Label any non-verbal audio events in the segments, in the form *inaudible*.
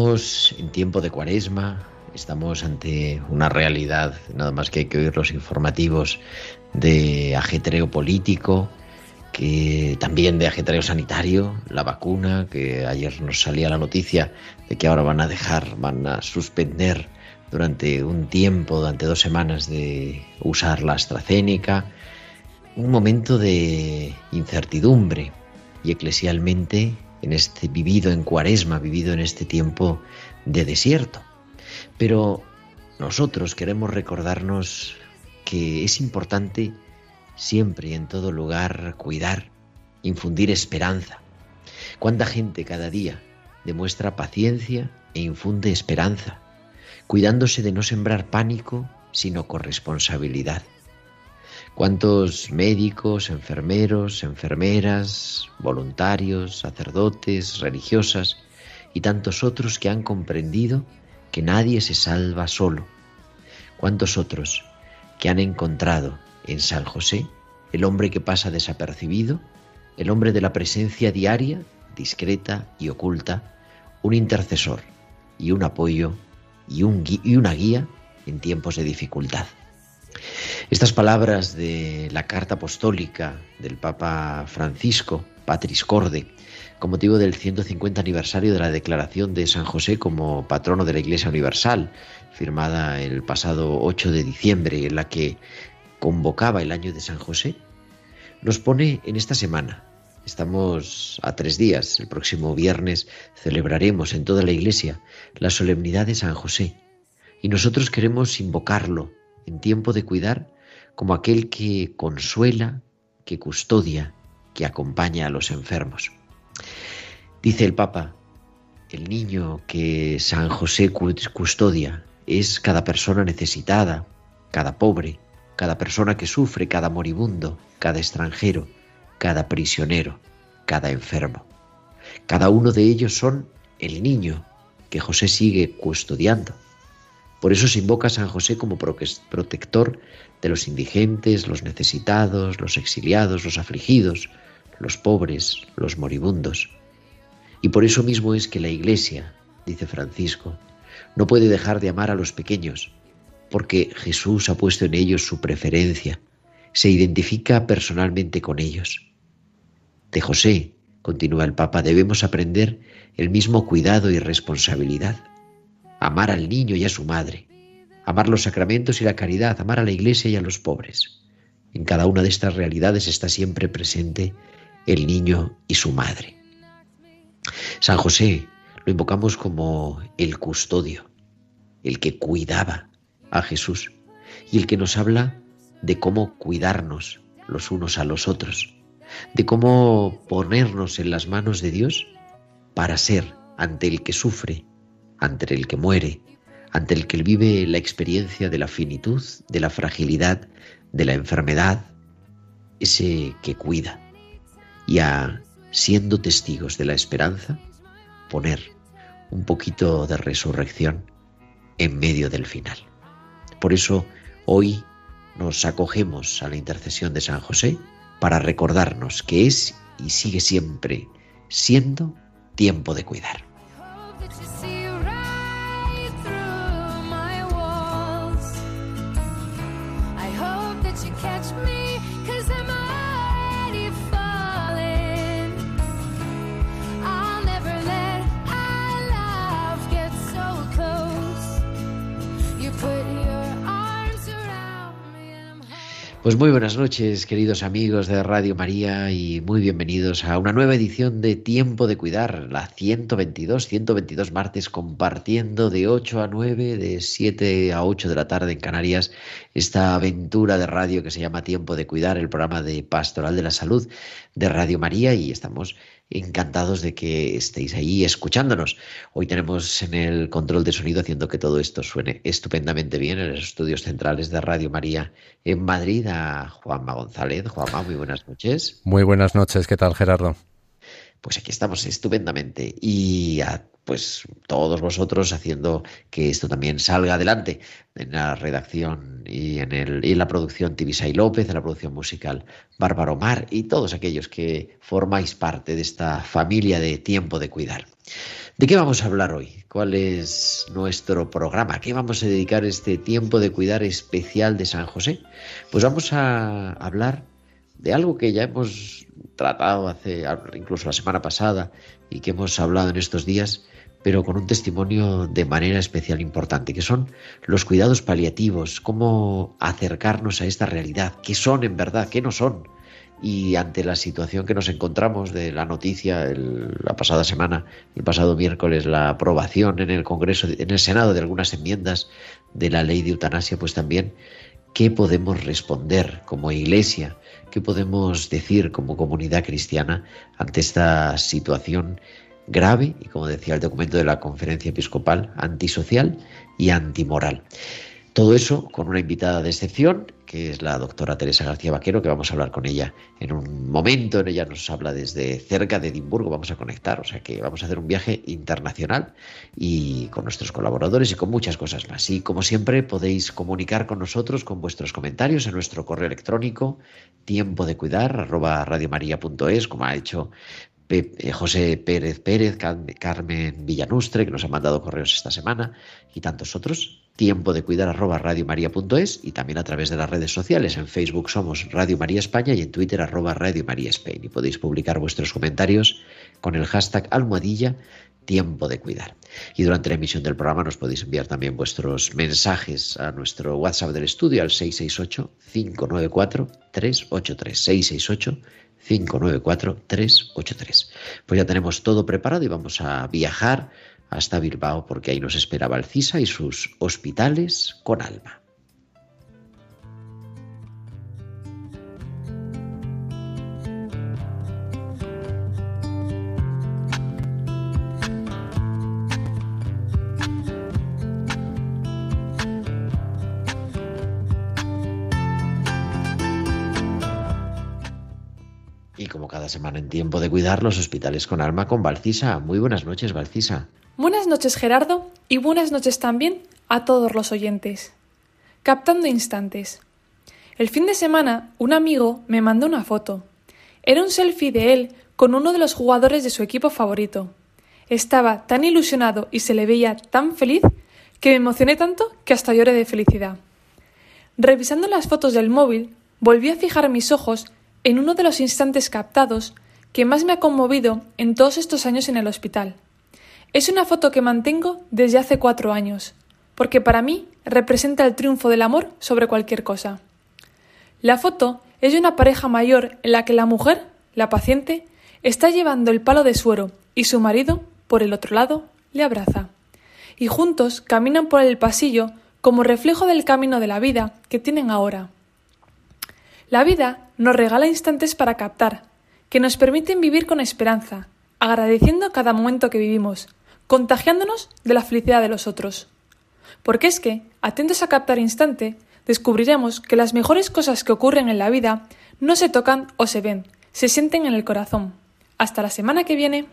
Estamos en tiempo de cuaresma, estamos ante una realidad, nada más que hay que oír los informativos de ajetreo político, que también de ajetreo sanitario, la vacuna, que ayer nos salía la noticia de que ahora van a dejar, van a suspender durante un tiempo, durante dos semanas de usar la AstraZeneca, un momento de incertidumbre y eclesialmente en este vivido en cuaresma, vivido en este tiempo de desierto. Pero nosotros queremos recordarnos que es importante siempre y en todo lugar cuidar, infundir esperanza. ¿Cuánta gente cada día demuestra paciencia e infunde esperanza, cuidándose de no sembrar pánico, sino corresponsabilidad? ¿Cuántos médicos, enfermeros, enfermeras, voluntarios, sacerdotes, religiosas y tantos otros que han comprendido que nadie se salva solo? ¿Cuántos otros que han encontrado en San José el hombre que pasa desapercibido, el hombre de la presencia diaria, discreta y oculta, un intercesor y un apoyo y, un, y una guía en tiempos de dificultad? Estas palabras de la carta apostólica del Papa Francisco, Patris Corde, con motivo del 150 aniversario de la declaración de San José como patrono de la Iglesia Universal, firmada el pasado 8 de diciembre, en la que convocaba el año de San José, nos pone en esta semana. Estamos a tres días. El próximo viernes celebraremos en toda la Iglesia la solemnidad de San José. Y nosotros queremos invocarlo en tiempo de cuidar como aquel que consuela, que custodia, que acompaña a los enfermos. Dice el Papa, el niño que San José custodia es cada persona necesitada, cada pobre, cada persona que sufre, cada moribundo, cada extranjero, cada prisionero, cada enfermo. Cada uno de ellos son el niño que José sigue custodiando por eso se invoca a San José como protector de los indigentes, los necesitados, los exiliados, los afligidos, los pobres, los moribundos. Y por eso mismo es que la Iglesia, dice Francisco, no puede dejar de amar a los pequeños, porque Jesús ha puesto en ellos su preferencia, se identifica personalmente con ellos. De José, continúa el Papa, debemos aprender el mismo cuidado y responsabilidad amar al niño y a su madre, amar los sacramentos y la caridad, amar a la iglesia y a los pobres. En cada una de estas realidades está siempre presente el niño y su madre. San José lo invocamos como el custodio, el que cuidaba a Jesús y el que nos habla de cómo cuidarnos los unos a los otros, de cómo ponernos en las manos de Dios para ser ante el que sufre ante el que muere, ante el que vive la experiencia de la finitud, de la fragilidad, de la enfermedad, ese que cuida. Y a, siendo testigos de la esperanza, poner un poquito de resurrección en medio del final. Por eso hoy nos acogemos a la intercesión de San José para recordarnos que es y sigue siempre siendo tiempo de cuidar. Pues muy buenas noches, queridos amigos de Radio María, y muy bienvenidos a una nueva edición de Tiempo de Cuidar, la 122, 122 martes, compartiendo de 8 a 9, de 7 a 8 de la tarde en Canarias, esta aventura de radio que se llama Tiempo de Cuidar, el programa de Pastoral de la Salud de Radio María, y estamos encantados de que estéis ahí escuchándonos. Hoy tenemos en el control de sonido haciendo que todo esto suene estupendamente bien en los estudios centrales de Radio María en Madrid a Juanma González. Juanma, muy buenas noches. Muy buenas noches, ¿qué tal Gerardo? Pues aquí estamos estupendamente y a pues todos vosotros haciendo que esto también salga adelante en la redacción y en, el, y en la producción Tibisay López, en la producción musical Bárbaro Mar y todos aquellos que formáis parte de esta familia de tiempo de cuidar. ¿De qué vamos a hablar hoy? ¿Cuál es nuestro programa? ¿A qué vamos a dedicar este tiempo de cuidar especial de San José? Pues vamos a hablar de algo que ya hemos tratado hace incluso la semana pasada y que hemos hablado en estos días, pero con un testimonio de manera especial importante, que son los cuidados paliativos, cómo acercarnos a esta realidad, qué son en verdad, qué no son. Y ante la situación que nos encontramos de la noticia la pasada semana, el pasado miércoles, la aprobación en el Congreso, en el Senado de algunas enmiendas de la ley de eutanasia, pues también qué podemos responder como iglesia, qué podemos decir como comunidad cristiana ante esta situación grave y, como decía el documento de la conferencia episcopal, antisocial y antimoral. Todo eso con una invitada de excepción, que es la doctora Teresa García Vaquero, que vamos a hablar con ella en un momento. Ella nos habla desde cerca de Edimburgo, vamos a conectar, o sea que vamos a hacer un viaje internacional y con nuestros colaboradores y con muchas cosas más. Y como siempre podéis comunicar con nosotros con vuestros comentarios en nuestro correo electrónico tiempo de cuidar arroba radiomaria.es, como ha hecho eh, José Pérez Pérez, Carmen Villanustre, que nos han mandado correos esta semana, y tantos otros. Tiempo de cuidar arroba radiomaria.es y también a través de las redes sociales. En Facebook somos Radio María España y en Twitter arroba Radio María Spain. Y podéis publicar vuestros comentarios con el hashtag almohadilla tiempo de cuidar. Y durante la emisión del programa nos podéis enviar también vuestros mensajes a nuestro WhatsApp del estudio al 668-594-383. 668 594-383. Pues ya tenemos todo preparado y vamos a viajar hasta Bilbao porque ahí nos esperaba el CISA y sus hospitales con alma. Semana en tiempo de cuidar los hospitales con alma con Valcisa. Muy buenas noches, Valcisa. Buenas noches, Gerardo, y buenas noches también a todos los oyentes. Captando instantes. El fin de semana, un amigo me mandó una foto. Era un selfie de él con uno de los jugadores de su equipo favorito. Estaba tan ilusionado y se le veía tan feliz que me emocioné tanto que hasta lloré de felicidad. Revisando las fotos del móvil, volví a fijar mis ojos en uno de los instantes captados que más me ha conmovido en todos estos años en el hospital. Es una foto que mantengo desde hace cuatro años, porque para mí representa el triunfo del amor sobre cualquier cosa. La foto es de una pareja mayor en la que la mujer, la paciente, está llevando el palo de suero y su marido, por el otro lado, le abraza. Y juntos caminan por el pasillo como reflejo del camino de la vida que tienen ahora. La vida nos regala instantes para captar, que nos permiten vivir con esperanza, agradeciendo cada momento que vivimos, contagiándonos de la felicidad de los otros. Porque es que, atentos a captar instante, descubriremos que las mejores cosas que ocurren en la vida no se tocan o se ven, se sienten en el corazón. Hasta la semana que viene.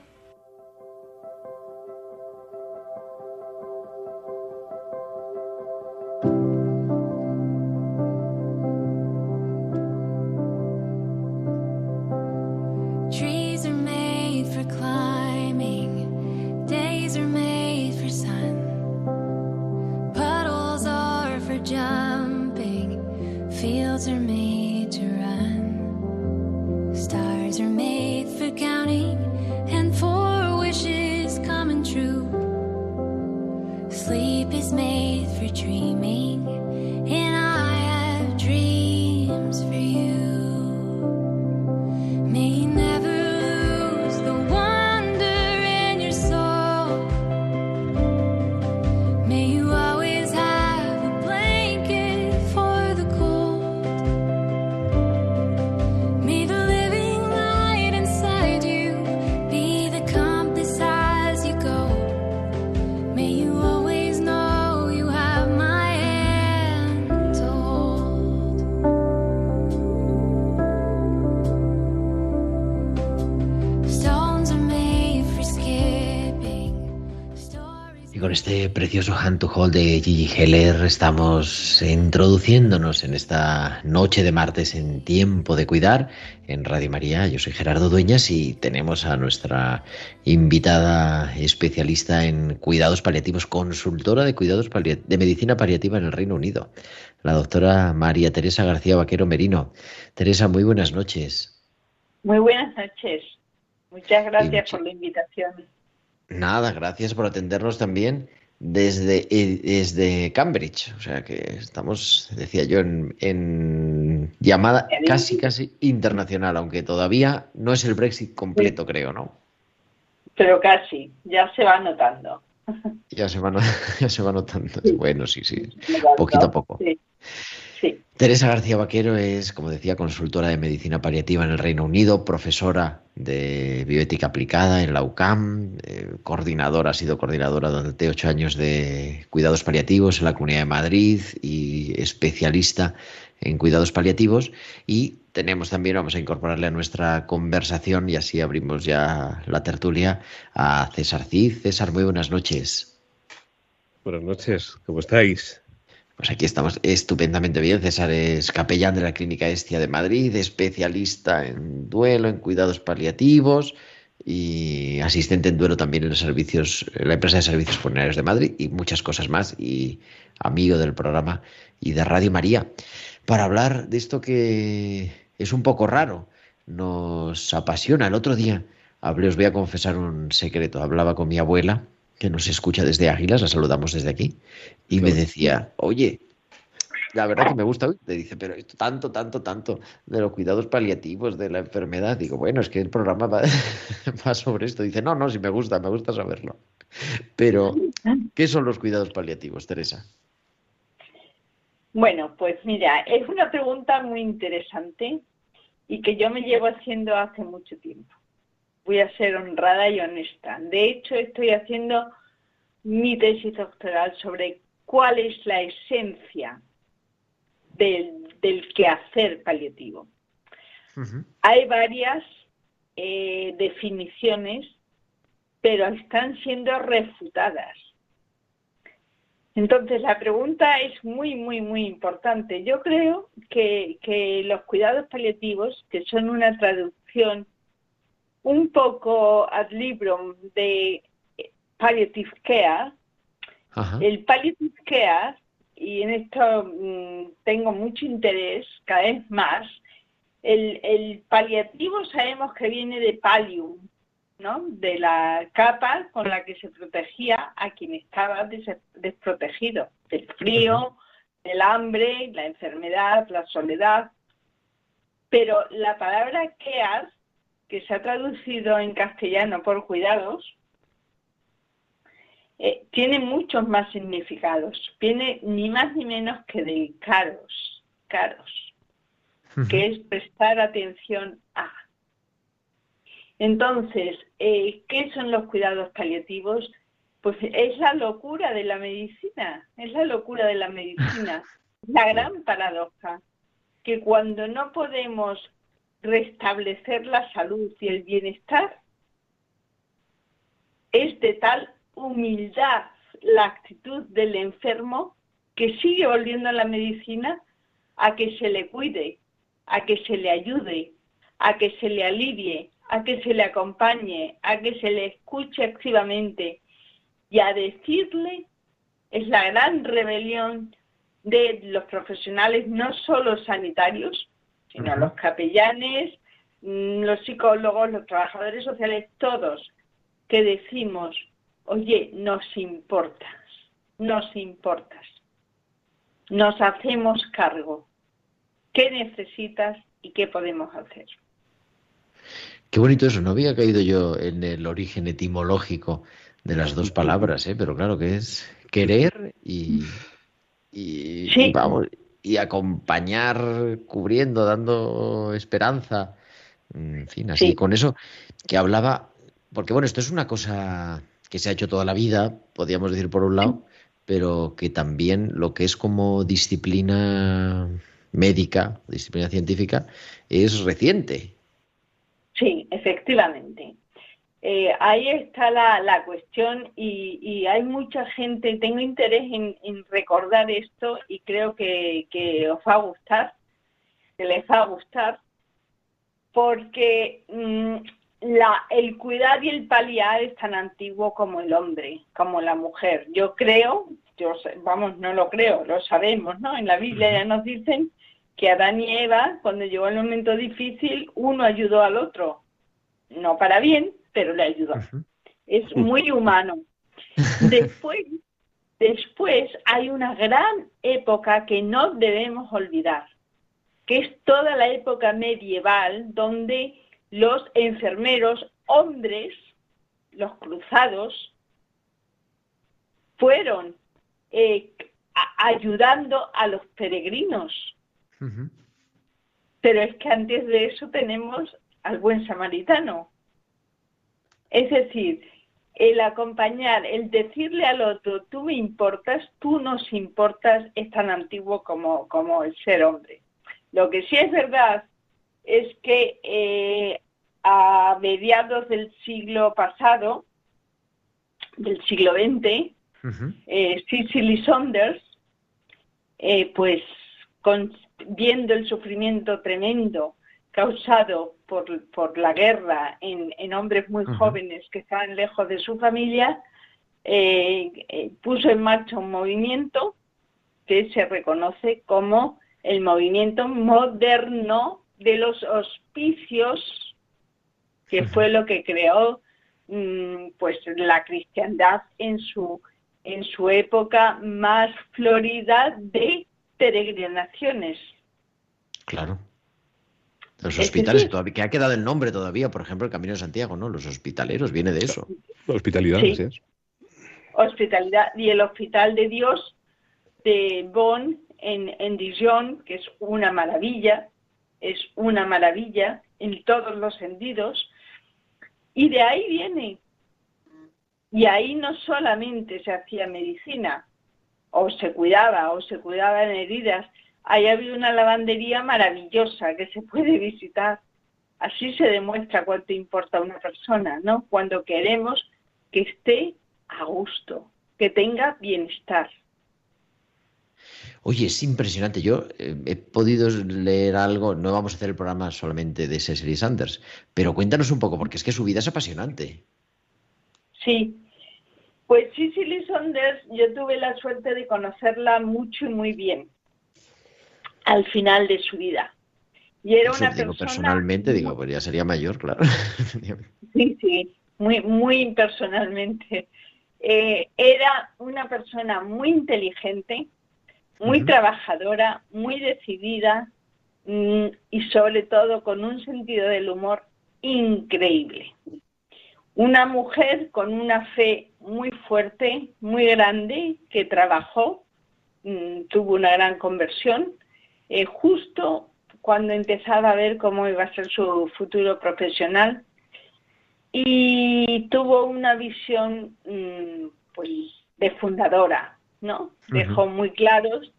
Este precioso Hand to Hold de Gigi Heller estamos introduciéndonos en esta noche de martes en Tiempo de Cuidar en Radio María. Yo soy Gerardo Dueñas y tenemos a nuestra invitada especialista en cuidados paliativos, consultora de cuidados de medicina paliativa en el Reino Unido, la doctora María Teresa García Vaquero Merino. Teresa, muy buenas noches. Muy buenas noches. Muchas gracias por la invitación. Nada, gracias por atendernos también desde, eh, desde Cambridge. O sea que estamos, decía yo, en, llamada casi, casi internacional, aunque todavía no es el Brexit completo, creo, ¿no? Pero casi, ya se va notando. Ya se va, *laughs* ya se va notando. Bueno, sí, sí, poquito a poco. Sí. Teresa García Vaquero es, como decía, consultora de medicina paliativa en el Reino Unido, profesora de bioética aplicada en la UCAM, eh, coordinadora, ha sido coordinadora durante ocho años de cuidados paliativos en la Comunidad de Madrid y especialista en cuidados paliativos. Y tenemos también, vamos a incorporarle a nuestra conversación y así abrimos ya la tertulia a César Cid. César, muy buenas noches. Buenas noches, ¿cómo estáis? Pues aquí estamos estupendamente bien. César es capellán de la Clínica Estia de Madrid, especialista en duelo, en cuidados paliativos y asistente en duelo también en los servicios, en la empresa de servicios funerarios de Madrid y muchas cosas más y amigo del programa y de Radio María para hablar de esto que es un poco raro, nos apasiona. El otro día hablé, os voy a confesar un secreto, hablaba con mi abuela que nos escucha desde Águilas, la saludamos desde aquí, y me decía, oye, la verdad que me gusta, te dice, pero esto tanto, tanto, tanto de los cuidados paliativos, de la enfermedad. Digo, bueno, es que el programa va, *laughs* sobre esto. Dice, no, no, si me gusta, me gusta saberlo. Pero, ¿qué son los cuidados paliativos, Teresa? Bueno, pues mira, es una pregunta muy interesante y que yo me llevo haciendo hace mucho tiempo voy a ser honrada y honesta. De hecho, estoy haciendo mi tesis doctoral sobre cuál es la esencia del, quehacer paliativo. Hay varias eh, definiciones, pero están siendo refutadas. Entonces, la pregunta es muy, muy, muy importante. Yo creo que, que los cuidados paliativos, que son una traducción un poco ad librum de palliative care. El palliative care, y en esto mm, tengo mucho interés cada vez más, el, paliativo sabemos que viene de pallium, ¿no? de la capa con la que se protegía a quien estaba desprotegido, del frío, del hambre, la enfermedad, la soledad. Pero la palabra care que se ha traducido en castellano por cuidados, eh, tiene muchos más significados. Viene ni más ni menos que de caros, caros, que es prestar atención a. Entonces, eh, ¿qué son los cuidados paliativos? Pues es la locura de la medicina, es la locura de la medicina, *laughs* la gran paradoja, que cuando no podemos restablecer la salud y el bienestar, es de tal humildad la actitud del enfermo que sigue volviendo a la medicina a que se le cuide, a que se le ayude, a que se le alivie, a que se le acompañe, a que se le escuche activamente y a decirle es la gran rebelión de los profesionales, no solo sanitarios, sino los capellanes, mm, los psicólogos, los trabajadores sociales, todos, que decimos, oye, nos importas, nos importas, nos hacemos cargo, ¿qué necesitas y qué podemos hacer? Qué bonito eso, no había caído yo en el origen etimológico de las dos palabras, ¿eh? pero claro que es querer y, y vamos, y acompañar, cubriendo, dando esperanza. En fin, así con eso que hablaba, porque bueno, esto es una cosa que se ha hecho toda la vida, podríamos decir por un lado, pero que también lo que es como disciplina médica, disciplina científica, es reciente. Sí, efectivamente. Eh, ahí está la, cuestión y, hay mucha gente, tengo interés en, recordar esto y creo que, os va a gustar, que les va a gustar, porque mm, la, el cuidar y el paliar es tan antiguo como el hombre, como la mujer. Yo creo, yo vamos, no lo creo, lo sabemos, ¿no? En la Biblia ya nos dicen que Adán y Eva, cuando llegó el momento difícil, uno ayudó al otro. No para bien, pero le ayudó. Es muy humano. *laughs* Después, después hay una gran época que no debemos olvidar, que es toda la época medieval donde los enfermeros hombres, los cruzados, fueron eh, ayudando a los peregrinos. Pero es que antes de eso tenemos al buen samaritano. Es decir, el acompañar, el decirle al otro, tú me importas, tú nos importas, es tan antiguo como, como el ser hombre. Lo que sí es verdad es que eh, a mediados del siglo pasado, del siglo XX, eh, Cicely Saunders, eh, pues viendo el sufrimiento tremendo causado por, por la guerra en, hombres muy jóvenes que estaban lejos de su familia, puso en marcha un movimiento que se reconoce como el movimiento moderno de los hospicios, que fue lo que creó mm, pues la cristiandad en su en su época más florida de peregrinaciones. Claro. Los hospitales, todavía, que ha quedado el nombre todavía, por ejemplo, el Camino de Santiago, ¿no? Los hospitaleros, viene de eso. hospitalidad, sí. Hospitalidad. Y el Hospital de Dios de Bonn en, en Dijon, que es una maravilla, es una maravilla en todos los sentidos. Y de ahí viene. Y ahí no solamente se hacía medicina, o se cuidaba, o se cuidaban heridas. Ahí había una lavandería maravillosa que se puede visitar. Así se demuestra cuánto importa una persona, ¿no? Cuando queremos que esté a gusto, que tenga bienestar. Oye, es impresionante. Yo eh, he podido leer algo, no vamos a hacer el programa solamente de Cecily Sanders, pero cuéntanos un poco, porque es que su vida es apasionante. Sí, pues Cecily Sanders, yo tuve la suerte de conocerla mucho y muy bien al final de su vida. Y era una digo, persona... Personalmente, digo, pues ya sería mayor, claro. *laughs* sí, sí, muy, muy personalmente. Eh, era una persona muy inteligente, muy trabajadora, muy decidida mm, y sobre todo con un sentido del humor increíble. Una mujer con una fe muy fuerte, muy grande, que trabajó, mm, tuvo una gran conversión, eh, justo cuando empezaba a ver cómo iba a ser su futuro profesional y tuvo una visión mm, pues de fundadora, ¿no? Dejó muy claros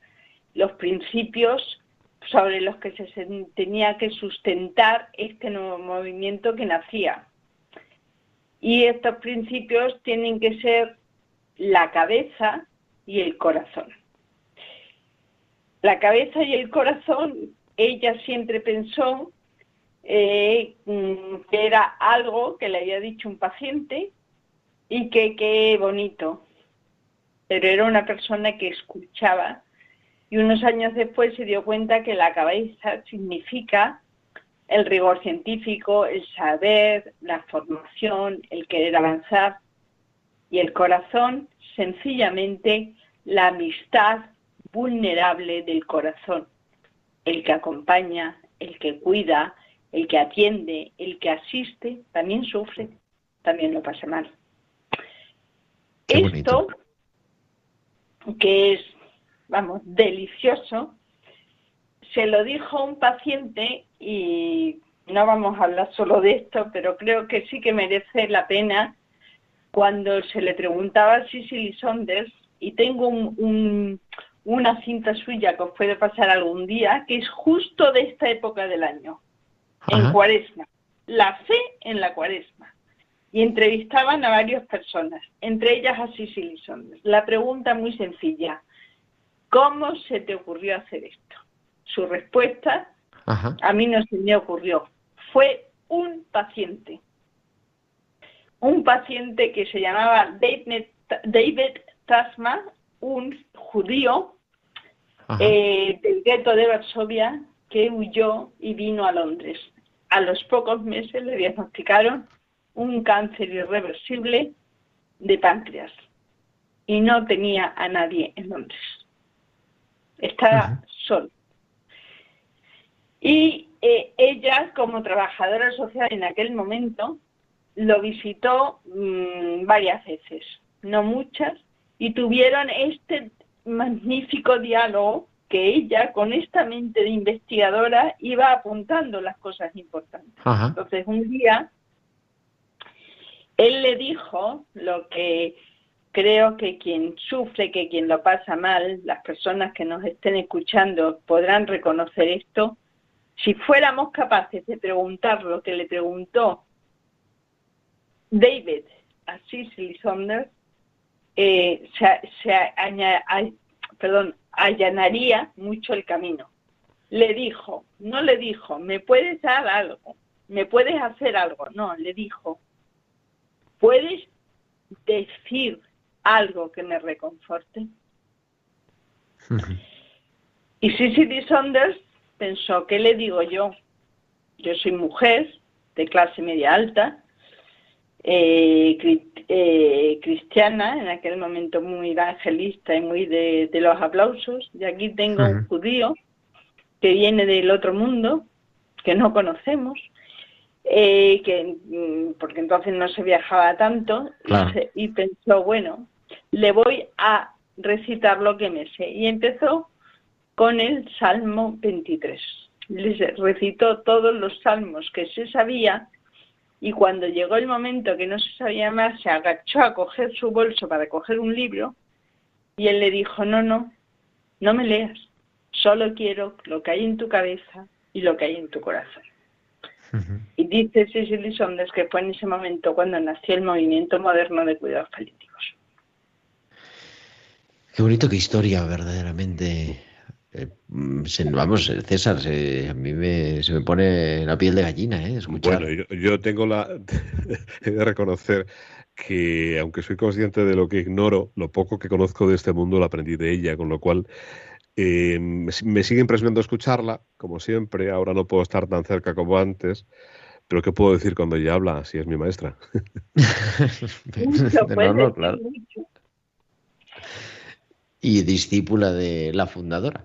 los principios sobre los que se tenía que sustentar este nuevo movimiento que nacía. Y estos principios tienen que ser la cabeza y el corazón. La cabeza y el corazón, ella siempre pensó eh, mm, que era algo que le había dicho un paciente y que qué bonito, pero era una persona que escuchaba y unos años después se dio cuenta que la cabeza significa el rigor científico, el saber, la formación, el querer avanzar. Y el corazón sencillamente la amistad vulnerable del corazón, el que acompaña, el que cuida, el que atiende, el que asiste, también sufre, también lo pasa mal. Esto, que es, vamos, delicioso, se lo dijo un paciente y no vamos a hablar solo de esto, pero creo que sí que merece la pena cuando se le preguntaba a Cicely Saunders, y tengo una cinta suya que os puede pasar algún día, que es justo de esta época del año, en cuaresma, la fe en la cuaresma. y entrevistaban a varias personas, entre ellas a Cicely Saunders. La pregunta muy sencilla, ¿cómo se te ocurrió hacer esto? Su respuesta, a mí no se me ocurrió, fue un paciente, un paciente que se llamaba David, David Tasma, un judío eh, del gueto de Varsovia que huyó y vino a Londres. A los pocos meses le diagnosticaron un cáncer irreversible de páncreas y no tenía a nadie en Londres. Estaba solo. Y eh, ella, como trabajadora social en aquel momento, lo visitó mm, varias veces, no muchas, y tuvieron este magnífico diálogo que ella, con esta mente de investigadora, iba apuntando las cosas importantes. Entonces, un día, él le dijo lo que creo que quien sufre, que quien lo pasa mal, las personas que nos estén escuchando podrán reconocer esto, si fuéramos capaces de preguntar lo que le preguntó David a Cicely Saunders, eh, se, perdón, allanaría mucho el camino. Le dijo, no le dijo, ¿me puedes dar algo? ¿Me puedes hacer algo? No, le dijo, ¿puedes decir algo que me reconforte? *laughs* y Cicely Saunders pensó, ¿qué le digo yo? Yo soy mujer de clase media alta, eh, eh, cristiana, en aquel momento muy evangelista y muy de, los aplausos. Y aquí tengo un judío que viene del otro mundo, que no conocemos, eh, que mm, porque entonces no se viajaba tanto, y, y pensó, bueno, le voy a recitar lo que me sé. Y empezó con el Salmo 23. Les recitó todos los salmos que se sabía y cuando llegó el momento que no se sabía más, se agachó a coger su bolso para coger un libro y él le dijo, no, no, no me leas, solo quiero lo que hay en tu cabeza y lo que hay en tu corazón. Y dice Cecily Saunders que fue en ese momento cuando nació el movimiento moderno de cuidados paliativos. Qué bonito, qué historia verdaderamente eh, mm, vamos, César, a mí me, se me pone la piel de gallina, ¿eh? Bueno, yo, tengo la. *laughs* he de reconocer que, aunque soy consciente de lo que ignoro, lo poco que conozco de este mundo lo aprendí de ella, con lo cual eh, me, sigue impresionando escucharla, como siempre. Ahora no puedo estar tan cerca como antes. Pero ¿qué puedo decir cuando ella habla? Si es mi maestra. *laughs* *laughs* claro y discípula de la fundadora.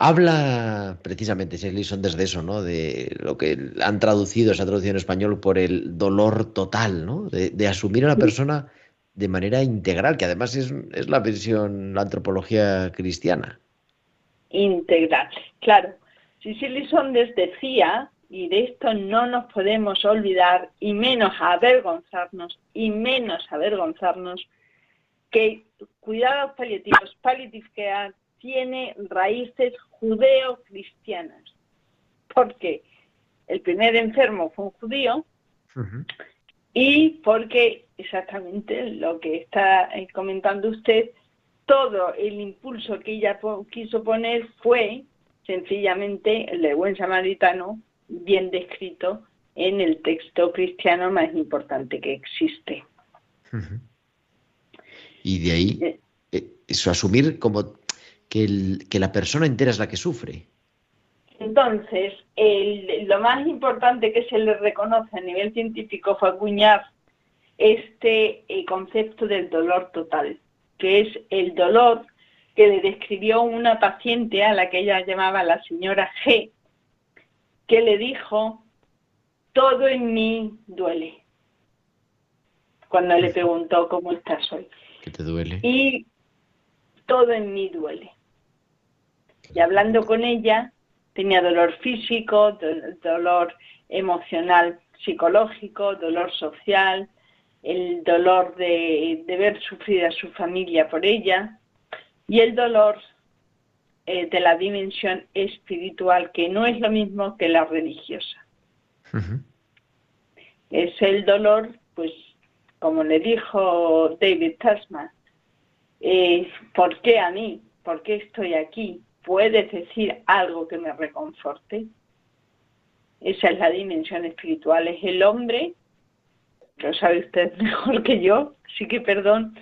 Habla precisamente Shelley desde eso, ¿no? De lo que han traducido, se ha traducido en español por el dolor total, ¿no? De, asumir a la persona de manera integral, que además es, la versión, la antropología cristiana. Integral, claro. Shelley Saunders decía, y de esto no nos podemos olvidar, y menos avergonzarnos, y menos avergonzarnos, que cuidados paliativos, palliative care, tiene raíces judeo-cristianas. Porque el primer enfermo fue un judío y porque exactamente lo que está eh, comentando usted, todo el impulso que ella quiso poner fue sencillamente el de buen samaritano, bien descrito en el texto cristiano más importante que existe. Y de ahí, eh. Eh, eso, asumir como que, que, la persona entera es la que sufre. Entonces, lo más importante que se le reconoce a nivel científico fue acuñar este eh, concepto del dolor total, que es el dolor que le describió una paciente a la que ella llamaba la señora G, que le dijo, todo en mí duele, cuando le preguntó cómo estás hoy te duele? Y todo en mí duele. Y hablando con ella, tenía dolor físico, dolor emocional, psicológico, dolor social, el dolor de, ver sufrir a su familia por ella y el dolor eh, de la dimensión espiritual, que no es lo mismo que la religiosa. Es el dolor pues como le dijo David Tasman, eh, ¿por qué a mí? ¿Por qué estoy aquí? ¿Puedes decir algo que me reconforte? Esa es la dimensión espiritual. Es el hombre, lo sabe usted *laughs* mejor que yo, así que perdón,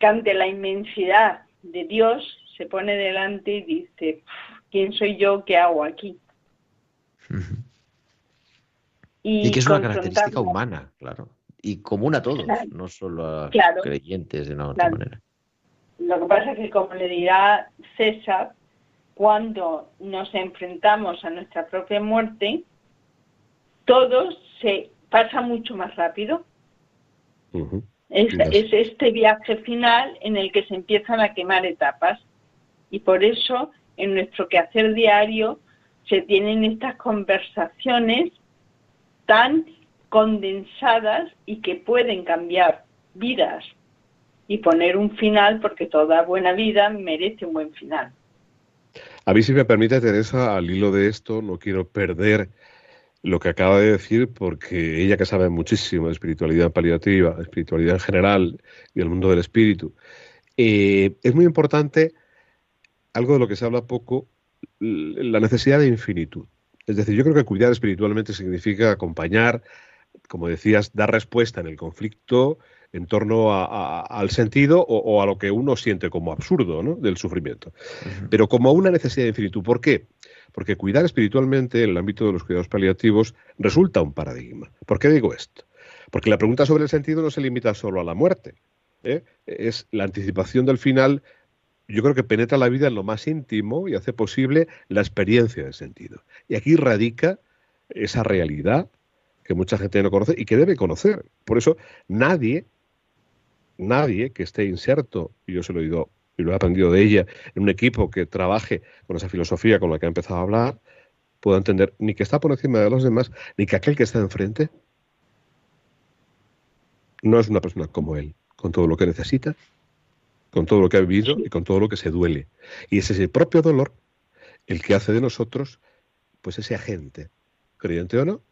que ante la inmensidad de Dios se pone delante y dice, ¿quién soy yo? ¿Qué hago aquí? y, que es una característica humana, claro, y común a todos, no solo a creyentes de una otra manera. Lo que pasa es que, como le dirá César, cuando nos enfrentamos a nuestra propia muerte, todo se pasa mucho más rápido. es, es, este viaje final en el que se empiezan a quemar etapas. Y por eso, en nuestro quehacer diario, se tienen estas conversaciones tan condensadas y que pueden cambiar vidas y poner un final, porque toda buena vida merece un buen final. A mí, si me permite, Teresa, al hilo de esto, no quiero perder lo que acaba de decir, porque ella que sabe muchísimo de espiritualidad paliativa, espiritualidad en general y el mundo del espíritu, eh, es muy importante algo de lo que se habla poco, la necesidad de infinitud. Es decir, yo creo que cuidar espiritualmente significa acompañar, como decías, dar respuesta en el conflicto en torno al sentido o, a lo que uno siente como absurdo del sufrimiento, pero como una necesidad de infinitud. ¿Por qué? Porque cuidar espiritualmente en el ámbito de los cuidados paliativos resulta un paradigma. ¿Por qué digo esto? Porque la pregunta sobre el sentido no se limita solo a la muerte. ¿eh? Es la anticipación del final yo creo que penetra la vida en lo más íntimo y hace posible la experiencia del sentido. Y aquí radica esa realidad que mucha gente no conoce y que debe conocer. Por eso nadie, nadie que esté inserto, y yo se lo he ido y lo he aprendido de ella, en un equipo que trabaje con esa filosofía con la que ha empezado a hablar, pueda entender ni que está por encima de los demás, ni que aquel que está enfrente no es una persona como él, con todo lo que necesita, con todo lo que ha vivido y con todo lo que se duele. Y es ese propio dolor el que hace de nosotros, pues ese agente, creyente o no,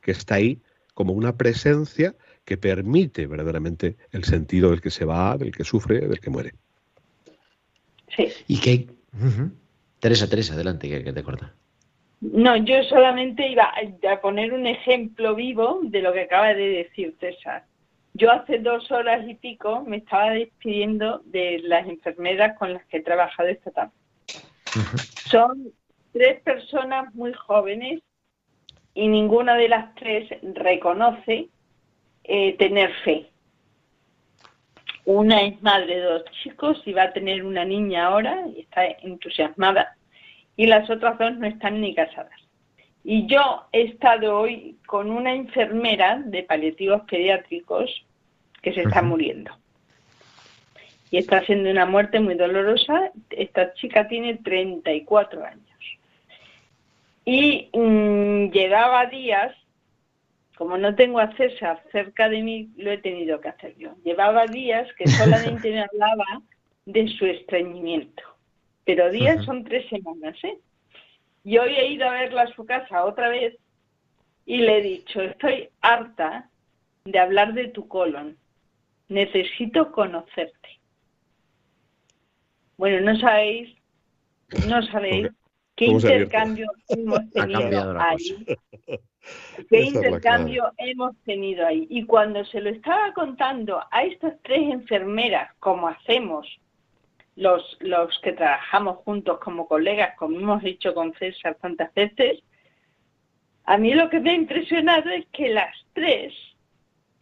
que está ahí como una presencia que permite verdaderamente el sentido del que se va, del que sufre, del que muere. Sí. Y que... Teresa, Teresa, adelante, que, te corta. No, yo solamente iba a poner un ejemplo vivo de lo que acaba de decir César. Yo hace dos horas y pico me estaba despidiendo de las enfermeras con las que he trabajado esta tarde. Son tres personas muy jóvenes y ninguna de las tres reconoce eh, tener fe. Una es madre de dos chicos y va a tener una niña ahora y está entusiasmada. Y las otras dos no están ni casadas. Y yo he estado hoy con una enfermera de paliativos pediátricos que se está muriendo. Y está haciendo una muerte muy dolorosa. Esta chica tiene 34 años. Y mm, llevaba días, como no tengo acceso cerca de mí, lo he tenido que hacer yo. Llevaba días que *laughs* solamente me hablaba de su estreñimiento. Pero días son tres semanas, ¿eh? Y hoy he ido a verla a su casa otra vez y le he dicho, estoy harta de hablar de tu colon. Necesito conocerte. Bueno, no sabéis, no sabéis qué intercambio hemos *laughs* tenido ahí. ¿Qué intercambio hemos tenido ahí? Y cuando se lo estaba contando a estas tres enfermeras, como hacemos los, los que trabajamos juntos como colegas, como hemos hecho con César tantas veces, a mí lo que me ha impresionado es que las tres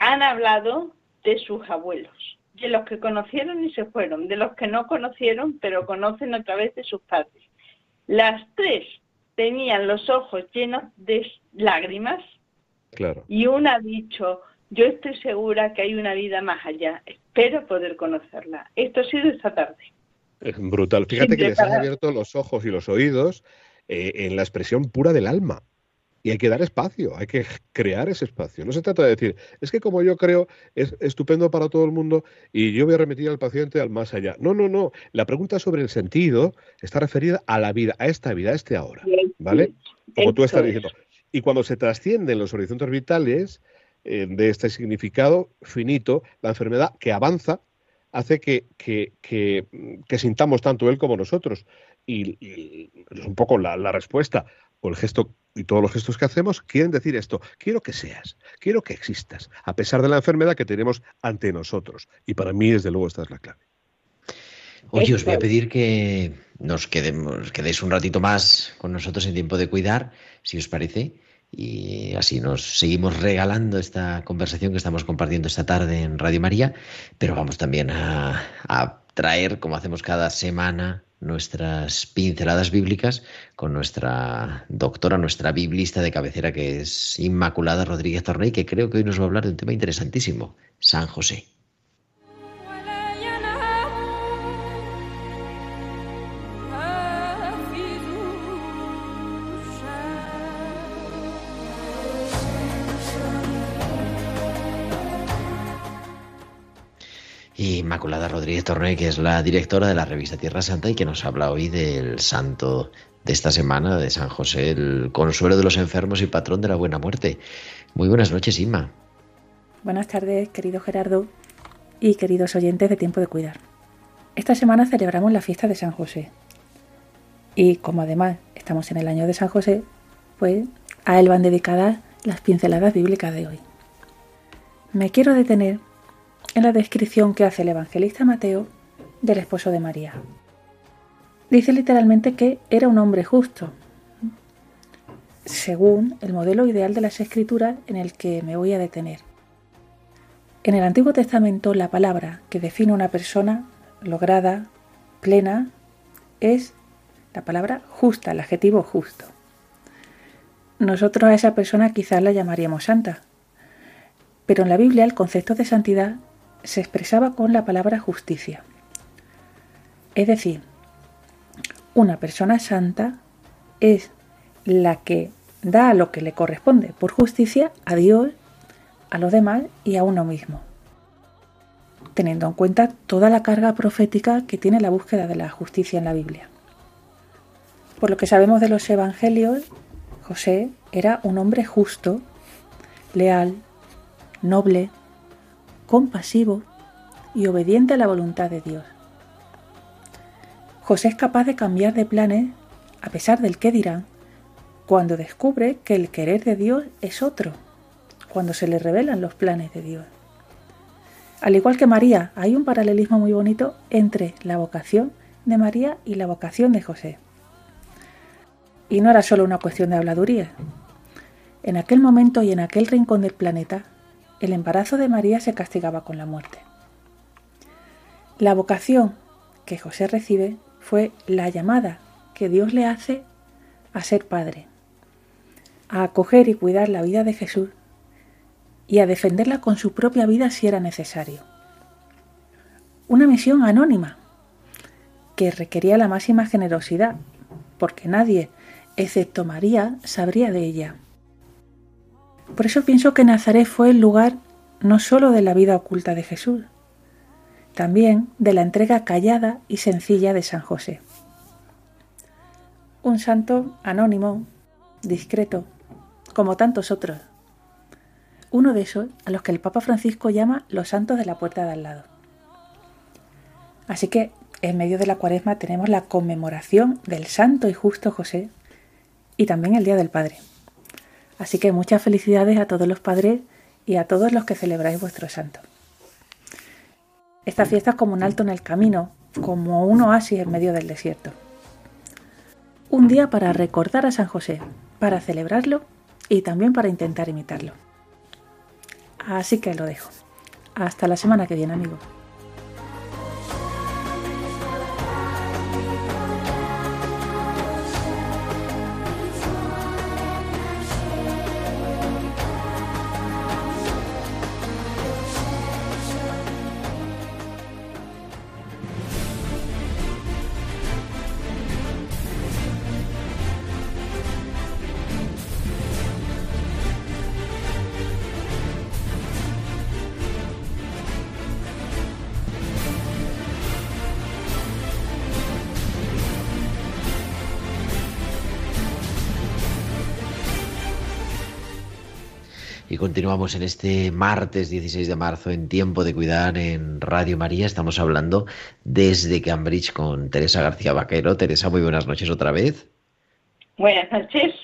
han hablado de sus abuelos, de los que conocieron y se fueron, de los que no conocieron pero conocen a través de sus padres. Las tres tenían los ojos llenos de lágrimas claro. y una ha dicho, yo estoy segura que hay una vida más allá, espero poder conocerla. Esto ha sido esta tarde. Es brutal. Fíjate que les has abierto los ojos y los oídos eh, en la expresión pura del alma. Y hay que dar espacio, hay que crear ese espacio. No se trata de decir, es que como yo creo, es estupendo para todo el mundo y yo voy a remitir al paciente al más allá. No, no, no. La pregunta sobre el sentido está referida a la vida, a esta vida, a este ahora. ¿Vale? Como tú estás diciendo. Y cuando se trascienden los horizontes vitales, eh, de este significado finito, la enfermedad que avanza hace que, que, sintamos tanto él como nosotros. Y, es un poco la, la, respuesta o el gesto y todos los gestos que hacemos quieren decir esto. Quiero que seas, quiero que existas, a pesar de la enfermedad que tenemos ante nosotros. Y para mí, desde luego, esta es la clave. Oye, os voy a pedir que nos quedemos, quedéis un ratito más con nosotros en tiempo de cuidar, si os parece. Y así nos seguimos regalando esta conversación que estamos compartiendo esta tarde en Radio María, pero vamos también a, a traer, como hacemos cada semana, nuestras pinceladas bíblicas con nuestra doctora, nuestra biblista de cabecera, que es Inmaculada Rodríguez Torney, que creo que hoy nos va a hablar de un tema interesantísimo, San José. Inmaculada Rodríguez Torné, que es la directora de la revista Tierra Santa y que nos habla hoy del santo de esta semana, de San José, el consuelo de los enfermos y patrón de la buena muerte. Muy buenas noches, Inma. Buenas tardes, querido Gerardo y queridos oyentes de Tiempo de Cuidar. Esta semana celebramos la fiesta de San José. Y como además estamos en el año de San José, pues a él van dedicadas las pinceladas bíblicas de hoy. Me quiero detener en la descripción que hace el evangelista Mateo del esposo de María. Dice literalmente que era un hombre justo, según el modelo ideal de las escrituras en el que me voy a detener. En el Antiguo Testamento la palabra que define una persona lograda, plena, es la palabra justa, el adjetivo justo. Nosotros a esa persona quizás la llamaríamos santa, pero en la Biblia el concepto de santidad se expresaba con la palabra justicia. Es decir, una persona santa es la que da lo que le corresponde por justicia a Dios, a los demás y a uno mismo, teniendo en cuenta toda la carga profética que tiene la búsqueda de la justicia en la Biblia. Por lo que sabemos de los evangelios, José era un hombre justo, leal, noble, compasivo y obediente a la voluntad de Dios. José es capaz de cambiar de planes a pesar del que dirán cuando descubre que el querer de Dios es otro, cuando se le revelan los planes de Dios. Al igual que María, hay un paralelismo muy bonito entre la vocación de María y la vocación de José. Y no era solo una cuestión de habladuría. En aquel momento y en aquel rincón del planeta, el embarazo de María se castigaba con la muerte. La vocación que José recibe fue la llamada que Dios le hace a ser padre, a acoger y cuidar la vida de Jesús y a defenderla con su propia vida si era necesario. Una misión anónima que requería la máxima generosidad, porque nadie, excepto María, sabría de ella. Por eso pienso que Nazaret fue el lugar no sólo de la vida oculta de Jesús, también de la entrega callada y sencilla de San José. Un santo anónimo, discreto, como tantos otros. Uno de esos a los que el Papa Francisco llama los santos de la puerta de al lado. Así que en medio de la cuaresma tenemos la conmemoración del santo y justo José y también el Día del Padre. Así que muchas felicidades a todos los padres y a todos los que celebráis vuestro santo. Esta fiesta es como un alto en el camino, como un oasis en medio del desierto. Un día para recordar a San José, para celebrarlo y también para intentar imitarlo. Así que lo dejo. Hasta la semana que viene, amigos. Continuamos en este martes 16 de marzo en Tiempo de Cuidar en Radio María. Estamos hablando desde Cambridge con Teresa García Vaquero. Teresa, muy buenas noches otra vez. Buenas noches.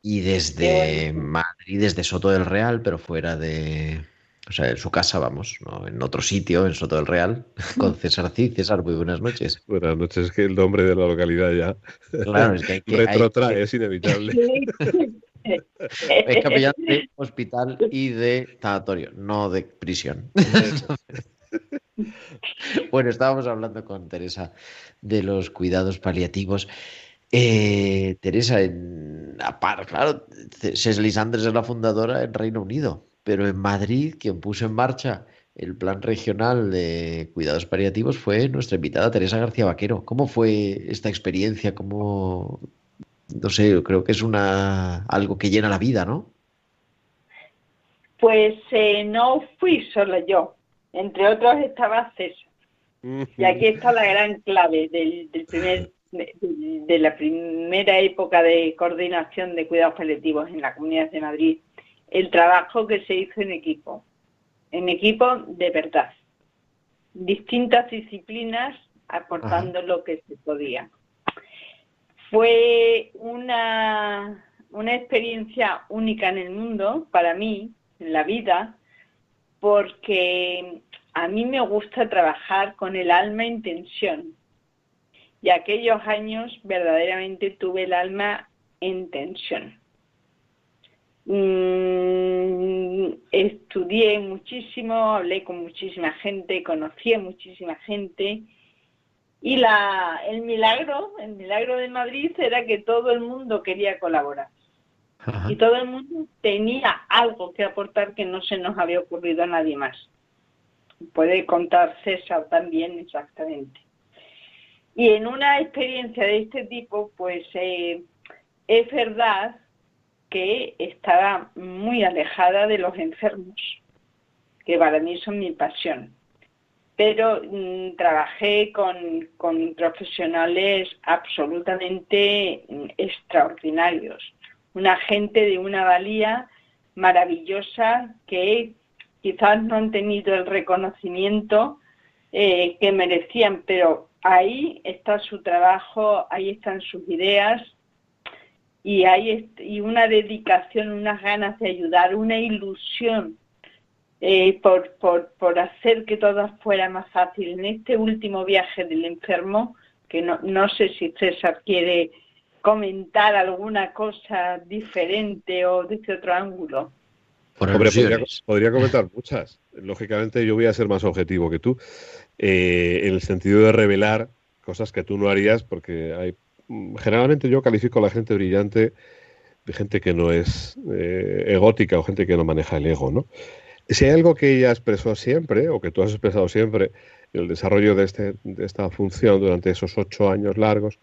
Y desde Madrid, desde Soto del Real, pero fuera de, o sea, en su casa, vamos, ¿no? en otro sitio, en Soto del Real, *laughs* con César Cid. César, muy buenas noches. Buenas noches, que el nombre de la localidad ya claro, es que hay que, *laughs* retrotrae, es inevitable. Es capellán de *laughs* hospital y de tanatorio, no de prisión. *laughs* *laughs* bueno, estábamos hablando con Teresa de los cuidados paliativos. Eh, Teresa, en, claro, César Sanders es la fundadora en Reino Unido, pero en Madrid quien puso en marcha el plan regional de cuidados paliativos fue nuestra invitada Teresa García Vaquero. ¿Cómo fue esta experiencia? ¿Cómo, no sé, creo que es una algo que llena la vida, ¿no? Pues eh, no fui solo yo, entre otros estaba César. Y aquí está la gran clave del, primer, de, la primera época de coordinación de cuidados paliativos en la Comunidad de Madrid, el trabajo que se hizo en equipo, en equipo de verdad, distintas disciplinas aportando lo que se podía. Fue una, una experiencia única en el mundo, para mí, en la vida, porque a mí me gusta trabajar con el alma en tensión. Y aquellos años verdaderamente tuve el alma en tensión. Mm, estudié muchísimo, hablé con muchísima gente, conocí a muchísima gente y la, el milagro, el milagro de Madrid era que todo el mundo quería colaborar. Y todo el mundo tenía algo que aportar que no se nos había ocurrido a nadie más. Puede contar César también exactamente. Y en una experiencia de este tipo, pues eh, es verdad que estaba muy alejada de los enfermos, que para mí son mi pasión pero mm, trabajé con, profesionales absolutamente mm, extraordinarios, una gente de una valía maravillosa que quizás no han tenido el reconocimiento eh, que merecían, pero ahí está su trabajo, ahí están sus ideas y hay y una dedicación, unas ganas de ayudar, una ilusión eh, por, por, por, hacer que todo fuera más fácil. En este último viaje del enfermo, que no, no sé si César quiere comentar alguna cosa diferente o desde otro ángulo. podría, comentar muchas. Lógicamente yo voy a ser más objetivo que tú, eh, en el sentido de revelar cosas que tú no harías, porque hay, generalmente yo califico a la gente brillante de gente que no es eh, egótica o gente que no maneja el ego, ¿no? Si hay algo que ella expresó siempre, o que tú has expresado siempre, en el desarrollo de, este, de esta función durante esos ocho años largos,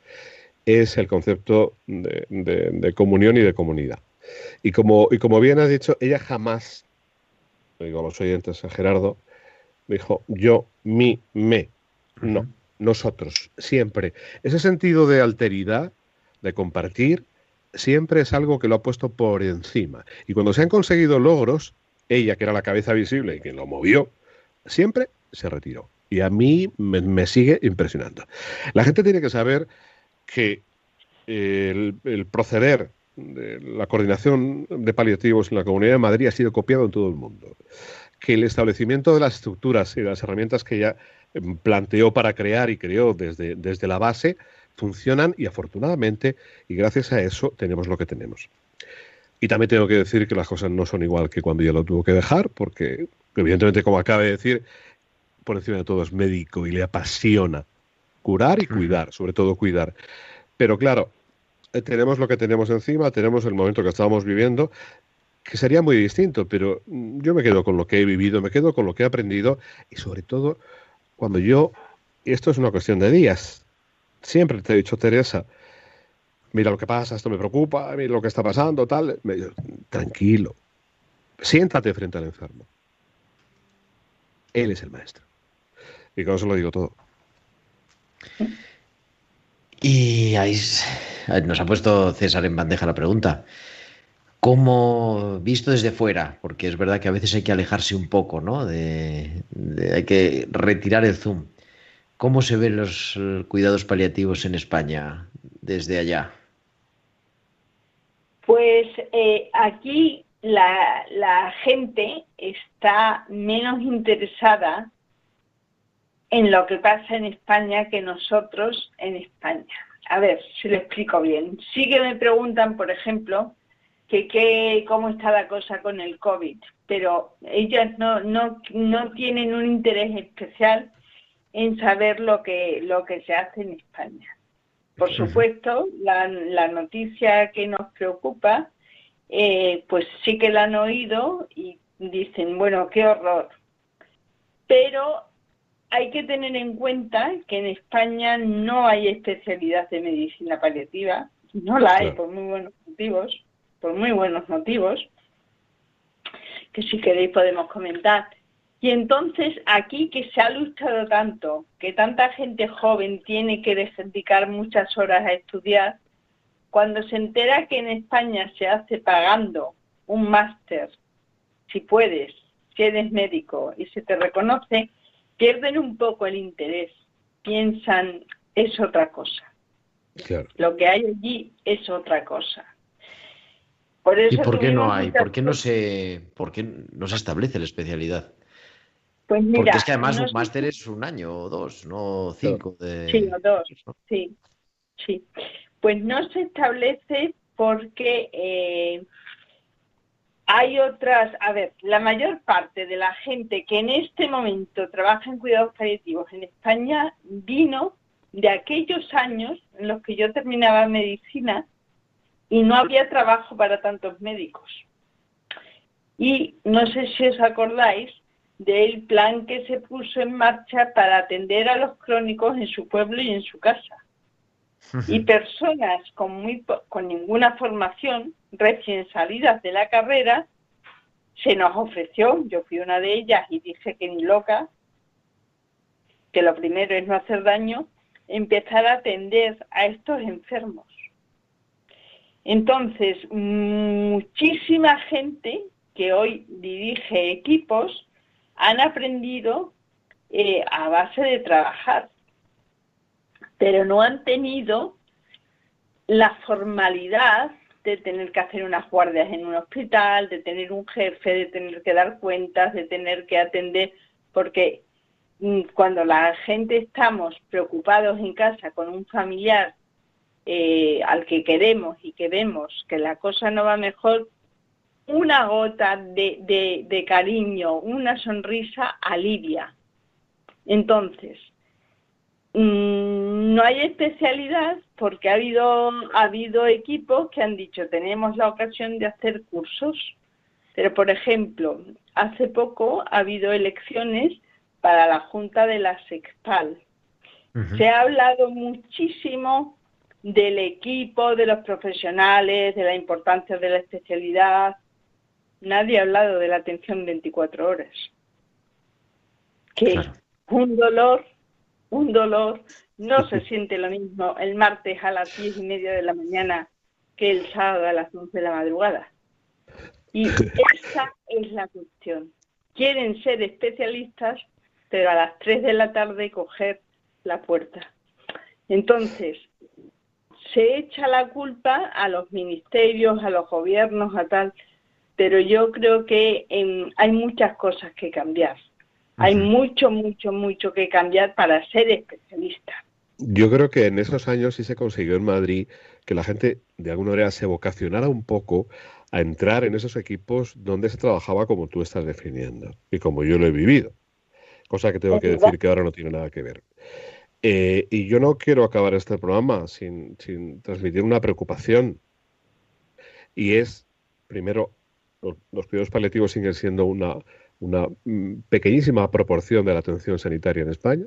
es el concepto de, comunión y de comunidad. Y como, y como bien has dicho, ella jamás, digo a los oyentes, a Gerardo, dijo yo, mi, me. No, nosotros, siempre. Ese sentido de alteridad, de compartir, siempre es algo que lo ha puesto por encima. Y cuando se han conseguido logros, ella, que era la cabeza visible y que lo movió, siempre se retiró. Y a mí me, sigue impresionando. La gente tiene que saber que el, proceder de la coordinación de paliativos en la Comunidad de Madrid ha sido copiado en todo el mundo. Que el establecimiento de las estructuras y las herramientas que ella em, planteó para crear y creó desde, desde la base funcionan y afortunadamente, y gracias a eso, tenemos lo que tenemos. Y también tengo que decir que las cosas no son igual que cuando ella lo tuvo que dejar, porque evidentemente, como acaba de decir, por encima de todo es médico y le apasiona curar y cuidar, sobre todo cuidar. Pero claro, eh, tenemos lo que tenemos encima, tenemos el momento que estábamos viviendo, que sería muy distinto, pero mm, yo me quedo con lo que he vivido, me quedo con lo que he aprendido y sobre todo cuando yo, y esto es una cuestión de días, siempre te he dicho, Teresa, mira lo que pasa, esto me preocupa, mira lo que está pasando, tal. tranquilo, siéntate frente al enfermo. Él es el maestro. Y con eso lo digo todo. Y ahí nos ha puesto César en bandeja la pregunta. ¿Cómo, visto desde fuera, porque es verdad que a veces hay que alejarse un poco, ¿no? De, hay que retirar el zoom. ¿Cómo se ven los cuidados paliativos en España desde allá? Pues eh, aquí la, gente está menos interesada en lo que pasa en España que nosotros en España. A ver, si lo explico bien. Sí que me preguntan, por ejemplo, que, cómo está la cosa con el COVID, pero ellas no, no, no tienen un interés especial en saber lo que, lo que se hace en España. Por supuesto, la, la noticia que nos preocupa, eh, pues sí que la han oído y dicen, bueno, qué horror. Pero hay que tener en cuenta que en España no hay especialidad de medicina paliativa, no la hay por muy buenos motivos, por muy buenos motivos, que si queréis podemos comentar. Y entonces aquí que se ha luchado tanto, que tanta gente joven tiene que dedicar muchas horas a estudiar, cuando se entera que en España se hace pagando un máster, si puedes, si eres médico y se te reconoce, pierden un poco el interés, piensan es otra cosa. Lo que hay allí es otra cosa. ¿Y por qué no hay? ¿Por qué no se, por qué no se establece la especialidad? Pues Porque es que además un máster es un año o dos, no cinco de... Sí, o dos, sí, sí. Pues no se establece porque eh, hay otras, a ver, la mayor parte de la gente que en este momento trabaja en cuidados paliativos en España vino de aquellos años en los que yo terminaba medicina y no había trabajo para tantos médicos. Y no sé si os acordáis, del plan que se puso en marcha para atender a los crónicos en su pueblo y en su casa. Y personas con, muy, con ninguna formación, recién salidas de la carrera, se nos ofreció, yo fui una de ellas y dije que ni loca, que lo primero es no hacer daño, empezar a atender a estos enfermos. Entonces, muchísima gente que hoy dirige equipos han aprendido eh, a base de trabajar, pero no han tenido la formalidad de tener que hacer unas guardias en un hospital, de tener un jefe, de tener que dar cuentas, de tener que atender, porque mm, cuando la gente estamos preocupados en casa con un familiar eh, al que queremos y que vemos que la cosa no va mejor, una gota de, cariño, una sonrisa alivia. Entonces, mm, no hay especialidad porque ha habido, ha habido equipos que han dicho tenemos la ocasión de hacer cursos, pero por ejemplo, hace poco ha habido elecciones para la Junta de la Sexpal. Se ha hablado muchísimo del equipo, de los profesionales, de la importancia de la especialidad, nadie ha hablado de la atención 24 horas. Que un dolor, un dolor, no se siente lo mismo el martes a las diez y media de la mañana que el sábado a las 11 de la madrugada. Y *laughs* esa es la cuestión. Quieren ser especialistas, pero a las 3 de la tarde coger la puerta. Entonces, se echa la culpa a los ministerios, a los gobiernos, a tal, pero yo creo que em, hay muchas cosas que cambiar. Hay mucho, mucho, mucho que cambiar para ser especialista. Yo creo que en esos años sí se consiguió en Madrid que la gente de alguna manera se vocacionara un poco a entrar en esos equipos donde se trabajaba como tú estás definiendo y como yo lo he vivido. Cosa que tengo que decir que ahora no tiene nada que ver. Eh, y yo no quiero acabar este programa sin, sin transmitir una preocupación. Y es, primero, los, cuidados paliativos siguen siendo una, una mm, pequeñísima proporción de la atención sanitaria en España.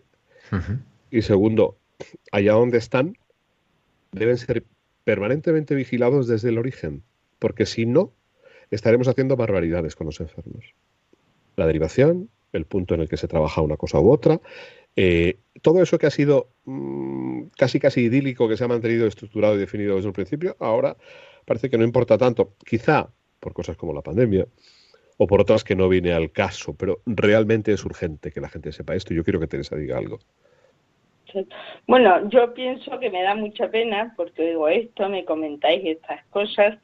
Y segundo, allá donde están, deben ser permanentemente vigilados desde el origen, porque si no, estaremos haciendo barbaridades con los enfermos. La derivación, el punto en el que se trabaja una cosa u otra, eh, todo eso que ha sido mm, casi casi idílico, que se ha mantenido estructurado y definido desde un principio, ahora parece que no importa tanto. Quizá por cosas como la pandemia, o por otras que no viene al caso, pero realmente es urgente que la gente sepa esto. Yo quiero que Teresa diga algo. Bueno, yo pienso que me da mucha pena porque digo esto, me comentáis estas cosas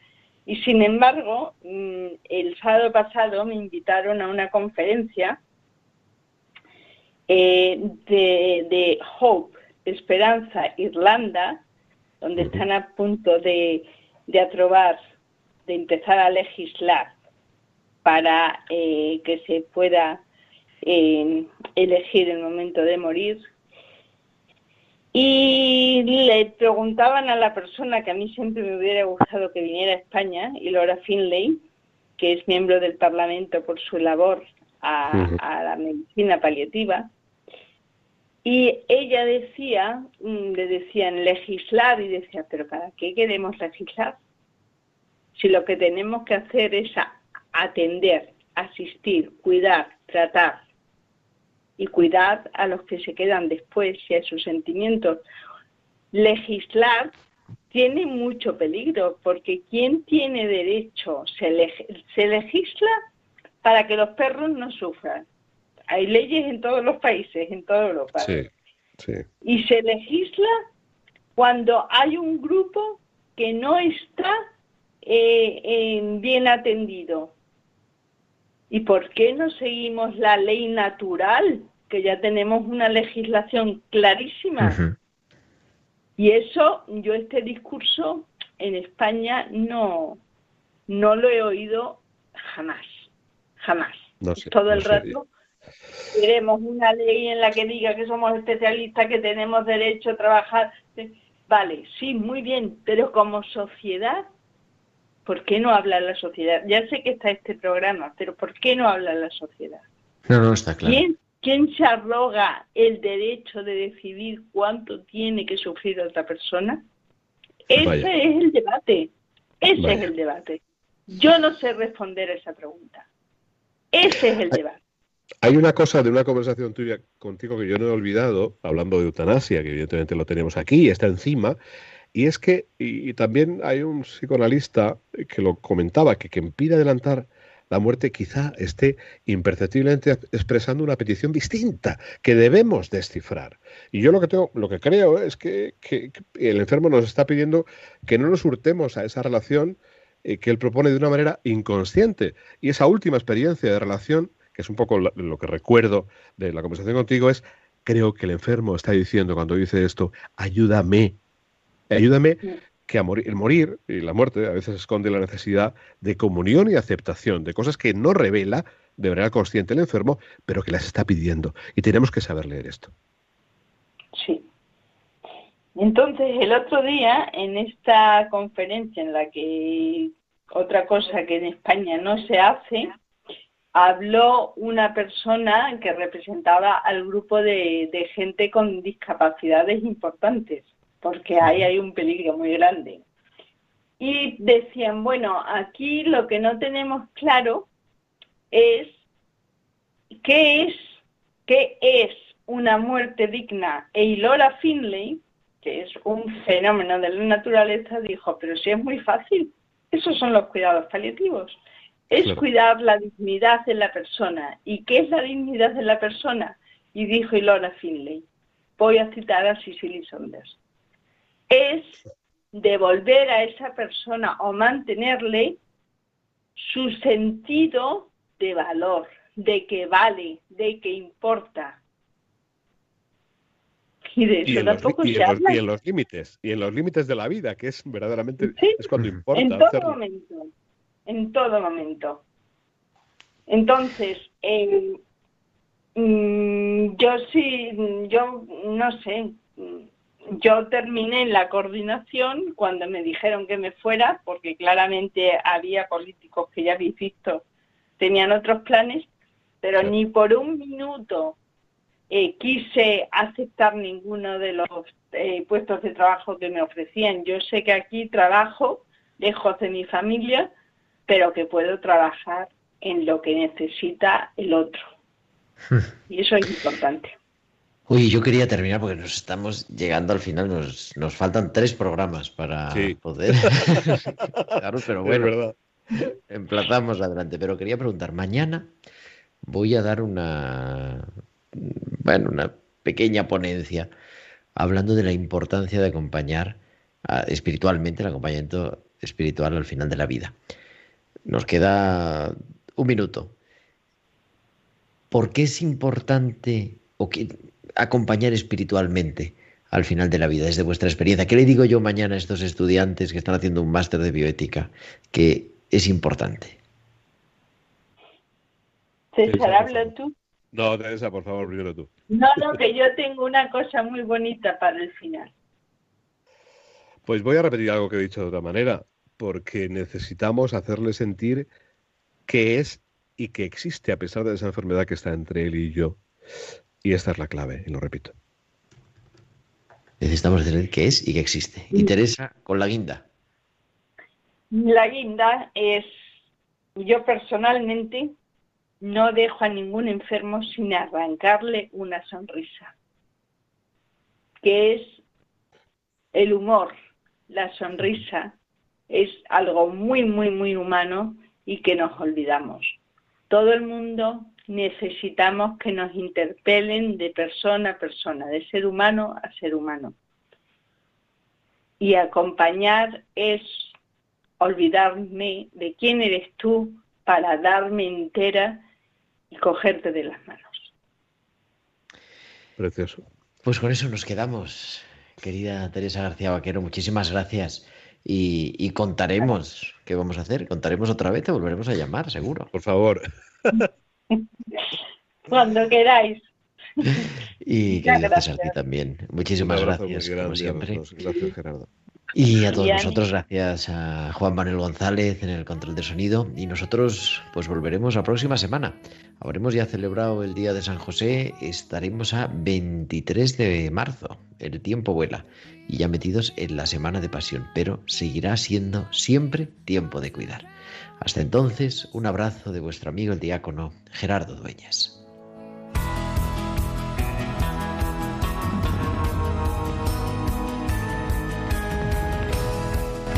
y sin embargo, mm, el sábado pasado me invitaron a una conferencia eh, de, Hope, Esperanza, Irlanda, donde están a punto de, de aprobar, de empezar a legislar para eh, que se pueda eh, elegir el momento de morir. Y le preguntaban a la persona que a mí siempre me hubiera gustado que viniera a España, y Laura Finlay, que es miembro del Parlamento por su labor a, la medicina paliativa, y ella decía, mm, le decían legislar, y decía, pero ¿para qué queremos legislar? Si lo que tenemos que hacer es atender, asistir, cuidar, tratar y cuidar a los que se quedan después y a sus sentimientos. Legislar tiene mucho peligro porque ¿quién tiene derecho? Se, se legisla para que los perros no sufran. Hay leyes en todos los países, en toda Europa. Sí, sí. Y se legisla cuando hay un grupo que no está eh, bien atendido, ¿Y por qué no seguimos la ley natural? Que ya tenemos una legislación clarísima. Y eso, yo este discurso en España no, no lo he oído jamás, jamás. Todo el rato queremos una ley en la que diga que somos especialistas, que tenemos derecho a trabajar. Vale, sí, muy bien, pero como sociedad ¿Por qué no habla la sociedad? Ya sé que está este programa, pero ¿por qué no habla la sociedad? No, no, está claro. ¿Quién, se arroga el derecho de decidir cuánto tiene que sufrir otra persona? Ese es el debate. Ese es el debate. Yo no sé responder a esa pregunta. Ese es el debate. Hay una cosa de una conversación tuya contigo que yo no he olvidado, hablando de eutanasia, que evidentemente lo tenemos aquí, está encima, y es que, y, también hay un psicoanalista que lo comentaba, que quien pide adelantar la muerte quizá esté imperceptiblemente expresando una petición distinta que debemos descifrar. Y yo lo que tengo, lo que creo es que, el enfermo nos está pidiendo que no nos hurtemos a esa relación eh, que él propone de una manera inconsciente. Y esa última experiencia de relación, que es un poco lo que recuerdo de la conversación contigo, es creo que el enfermo está diciendo cuando dice esto, ayúdame Ayúdame que a morir, el morir y la muerte a veces esconde la necesidad de comunión y aceptación, de cosas que no revela de manera consciente el enfermo, pero que las está pidiendo. Y tenemos que saber leer esto. Sí. Entonces, el otro día, en esta conferencia en la que otra cosa que en España no se hace, habló una persona que representaba al grupo de gente con discapacidades importantes porque ahí hay un peligro muy grande. Y decían, bueno, aquí lo que no tenemos claro es qué es, qué es una muerte digna. E Laura Finlay, que es un fenómeno de la naturaleza, dijo, pero si es muy fácil, esos son los cuidados paliativos. Es cuidar la dignidad de la persona. ¿Y qué es la dignidad de la persona? Y dijo Laura Finlay, voy a citar a Cicely Saunders es devolver a esa persona o mantenerle su sentido de valor, de que vale, de que importa. Y de eso tampoco se habla. y en los límites, y en los límites de la vida, que es verdaderamente es cuando importa. En todo momento, en todo momento. Entonces, eh, mm, yo sí, yo no sé, yo terminé en la coordinación cuando me dijeron que me fuera, porque claramente había políticos que ya habéis visto tenían otros planes, pero ni por un minuto eh, quise aceptar ninguno de los eh, puestos de trabajo que me ofrecían. Yo sé que aquí trabajo lejos de mi familia, pero que puedo trabajar en lo que necesita el otro. Y eso es importante. Uy, yo quería terminar porque nos estamos llegando al final, nos, nos faltan tres programas para poder. *laughs* claro, pero bueno. emplazamos adelante. Pero quería preguntar, mañana voy a dar una, bueno, una pequeña ponencia hablando de la importancia de acompañar espiritualmente, el acompañamiento espiritual al final de la vida. Nos queda un minuto. ¿Por qué es importante o acompañar espiritualmente al final de la vida, desde vuestra experiencia? ¿Qué le digo yo mañana a estos estudiantes que están haciendo un máster de bioética que es importante? César, habla tú. No, Teresa, por favor, primero tú. No, no, que yo tengo una cosa muy bonita para el final. Pues voy a repetir algo que he dicho de otra manera, porque necesitamos hacerle sentir que es y que existe a pesar de esa enfermedad que está entre él y yo. Y esta es la clave, y lo repito. Necesitamos decir que es y que existe. Y Teresa, con la guinda. La guinda es, yo personalmente no dejo a ningún enfermo sin arrancarle una sonrisa, que es el humor, la sonrisa, es algo muy, muy, muy humano y que nos olvidamos. Todo el mundo necesitamos que nos interpelen de persona a persona, de ser humano a ser humano. Y acompañar es olvidarme de quién eres tú para darme entera y cogerte de las manos. Precioso. Pues con eso nos quedamos, querida Teresa García Vaquero. Muchísimas gracias. Y, contaremos qué vamos a hacer. Contaremos otra vez, te volveremos a llamar, seguro. Por favor. *laughs* *laughs* Cuando queráis. *laughs* Y gracias a ti también. Muchísimas gracias, como siempre. Gracias, Gerardo. Y a todos nosotros, gracias a Juan Manuel González en el control de sonido. Y nosotros, pues volveremos la próxima semana. Habremos ya celebrado el Día de San José, estaremos a 23 de marzo. El tiempo vuela y ya metidos en la semana de pasión, pero seguirá siendo siempre tiempo de cuidar. Hasta entonces, un abrazo de vuestro amigo el diácono Gerardo Dueñas.